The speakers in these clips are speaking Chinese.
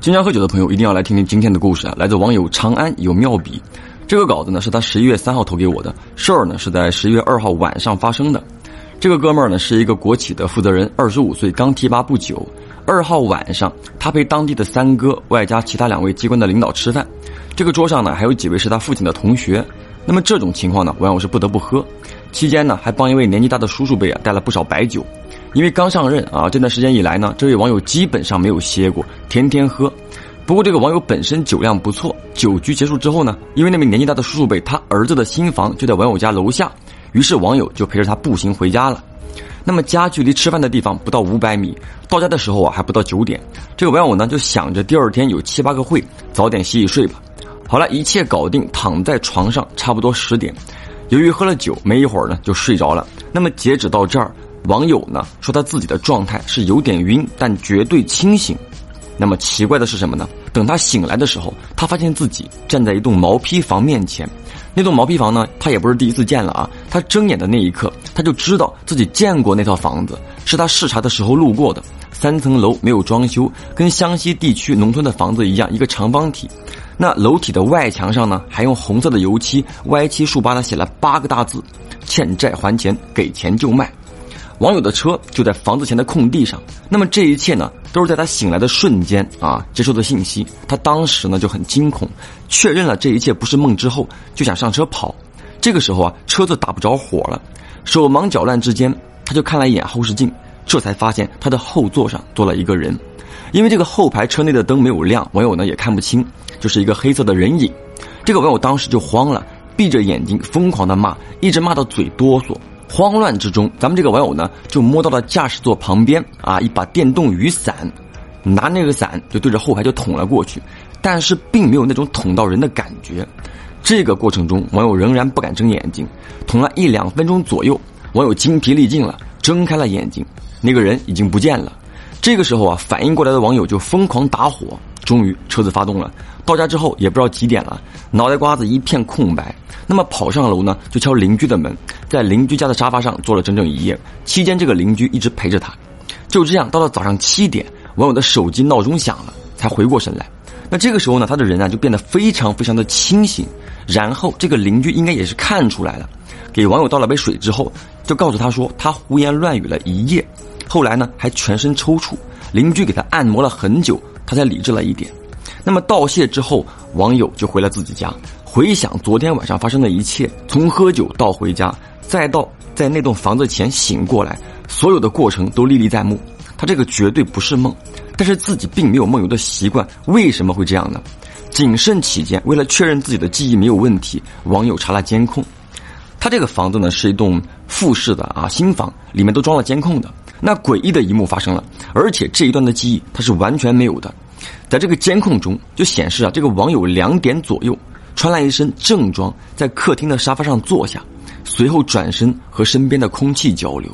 经常喝酒的朋友一定要来听听今天的故事啊！来自网友长安有妙笔，这个稿子呢是他十一月三号投给我的，事儿呢是在十一月二号晚上发生的。这个哥们儿呢是一个国企的负责人，二十五岁，刚提拔不久。二号晚上，他陪当地的三哥外加其他两位机关的领导吃饭，这个桌上呢还有几位是他父亲的同学。那么这种情况呢，网友是不得不喝。期间呢还帮一位年纪大的叔叔辈啊带了不少白酒。因为刚上任啊，这段时间以来呢，这位网友基本上没有歇过，天天喝。不过这个网友本身酒量不错，酒局结束之后呢，因为那位年纪大的叔叔辈他儿子的新房就在网友家楼下，于是网友就陪着他步行回家了。那么家距离吃饭的地方不到五百米，到家的时候啊还不到九点。这个网友呢就想着第二天有七八个会，早点洗洗睡吧。好了，一切搞定，躺在床上，差不多十点。由于喝了酒，没一会儿呢就睡着了。那么截止到这儿。网友呢说他自己的状态是有点晕，但绝对清醒。那么奇怪的是什么呢？等他醒来的时候，他发现自己站在一栋毛坯房面前。那栋毛坯房呢，他也不是第一次见了啊。他睁眼的那一刻，他就知道自己见过那套房子，是他视察的时候路过的。三层楼没有装修，跟湘西地区农村的房子一样，一个长方体。那楼体的外墙上呢，还用红色的油漆歪七竖八的写了八个大字：欠债还钱，给钱就卖。网友的车就在房子前的空地上，那么这一切呢，都是在他醒来的瞬间啊接收的信息。他当时呢就很惊恐，确认了这一切不是梦之后，就想上车跑。这个时候啊，车子打不着火了，手忙脚乱之间，他就看了一眼后视镜，这才发现他的后座上坐了一个人。因为这个后排车内的灯没有亮，网友呢也看不清，就是一个黑色的人影。这个网友当时就慌了，闭着眼睛疯狂的骂，一直骂到嘴哆嗦。慌乱之中，咱们这个网友呢，就摸到了驾驶座旁边啊一把电动雨伞，拿那个伞就对着后排就捅了过去，但是并没有那种捅到人的感觉。这个过程中，网友仍然不敢睁眼睛，捅了一两分钟左右，网友精疲力尽了，睁开了眼睛，那个人已经不见了。这个时候啊，反应过来的网友就疯狂打火，终于车子发动了。到家之后也不知道几点了，脑袋瓜子一片空白。那么跑上楼呢，就敲邻居的门，在邻居家的沙发上坐了整整一夜。期间，这个邻居一直陪着他。就这样，到了早上七点，网友的手机闹钟响了，才回过神来。那这个时候呢，他的人啊就变得非常非常的清醒。然后，这个邻居应该也是看出来了，给网友倒了杯水之后，就告诉他说他胡言乱语了一夜。后来呢，还全身抽搐。邻居给他按摩了很久，他才理智了一点。那么道谢之后，网友就回了自己家。回想昨天晚上发生的一切，从喝酒到回家，再到在那栋房子前醒过来，所有的过程都历历在目。他这个绝对不是梦，但是自己并没有梦游的习惯，为什么会这样呢？谨慎起见，为了确认自己的记忆没有问题，网友查了监控。他这个房子呢是一栋复式的啊新房，里面都装了监控的。那诡异的一幕发生了，而且这一段的记忆他是完全没有的。在这个监控中就显示啊，这个网友两点左右。穿了一身正装，在客厅的沙发上坐下，随后转身和身边的空气交流。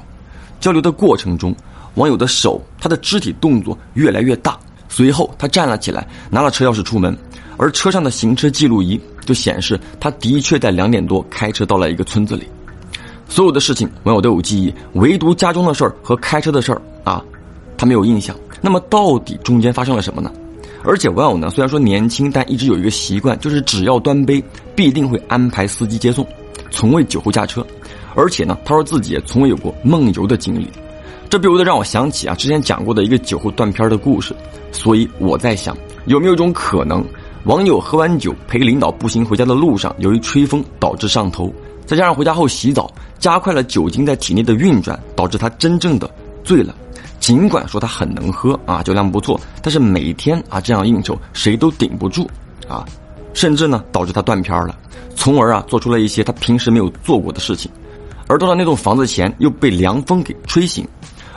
交流的过程中，网友的手，他的肢体动作越来越大。随后，他站了起来，拿了车钥匙出门，而车上的行车记录仪就显示，他的确在两点多开车到了一个村子里。所有的事情，网友都有记忆，唯独家中的事儿和开车的事儿啊，他没有印象。那么，到底中间发生了什么呢？而且网友呢，虽然说年轻，但一直有一个习惯，就是只要端杯，必定会安排司机接送，从未酒后驾车。而且呢，他说自己也从未有过梦游的经历，这不由得让我想起啊，之前讲过的一个酒后断片的故事。所以我在想，有没有一种可能，网友喝完酒陪领导步行回家的路上，由于吹风导致上头，再加上回家后洗澡，加快了酒精在体内的运转，导致他真正的醉了。尽管说他很能喝啊，酒量不错，但是每天啊这样应酬，谁都顶不住啊，甚至呢导致他断片了，从而啊做出了一些他平时没有做过的事情，而到了那栋房子前又被凉风给吹醒，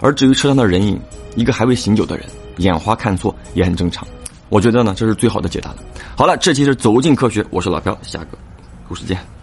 而至于车上的人影，一个还未醒酒的人，眼花看错也很正常，我觉得呢这是最好的解答了。好了，这期是走进科学，我是老朴，下个故事见。